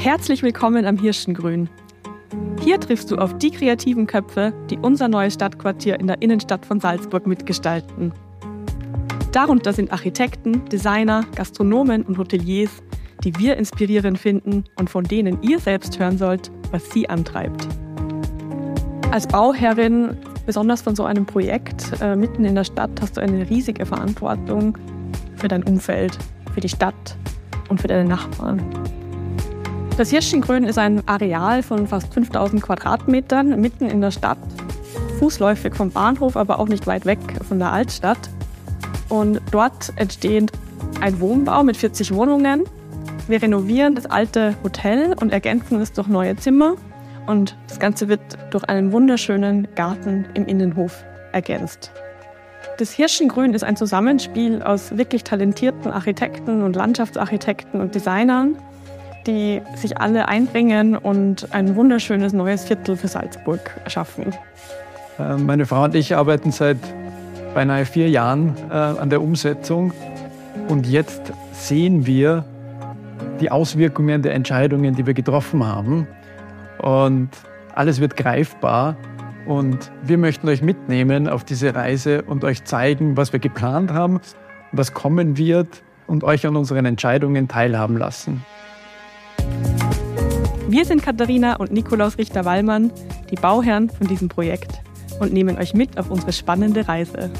Herzlich willkommen am Hirschengrün. Hier triffst du auf die kreativen Köpfe, die unser neues Stadtquartier in der Innenstadt von Salzburg mitgestalten. Darunter sind Architekten, Designer, Gastronomen und Hoteliers, die wir inspirierend finden und von denen ihr selbst hören sollt, was sie antreibt. Als Bauherrin, besonders von so einem Projekt äh, mitten in der Stadt, hast du eine riesige Verantwortung für dein Umfeld, für die Stadt und für deine Nachbarn. Das Hirschengrün ist ein Areal von fast 5000 Quadratmetern mitten in der Stadt, fußläufig vom Bahnhof, aber auch nicht weit weg von der Altstadt. Und dort entsteht ein Wohnbau mit 40 Wohnungen. Wir renovieren das alte Hotel und ergänzen es durch neue Zimmer. Und das Ganze wird durch einen wunderschönen Garten im Innenhof ergänzt. Das Hirschengrün ist ein Zusammenspiel aus wirklich talentierten Architekten und Landschaftsarchitekten und Designern die sich alle einbringen und ein wunderschönes neues Viertel für Salzburg schaffen. Äh, meine Frau und ich arbeiten seit beinahe vier Jahren äh, an der Umsetzung und jetzt sehen wir die Auswirkungen der Entscheidungen, die wir getroffen haben und alles wird greifbar und wir möchten euch mitnehmen auf diese Reise und euch zeigen, was wir geplant haben, was kommen wird und euch an unseren Entscheidungen teilhaben lassen. Wir sind Katharina und Nikolaus Richter-Wallmann, die Bauherren von diesem Projekt und nehmen euch mit auf unsere spannende Reise.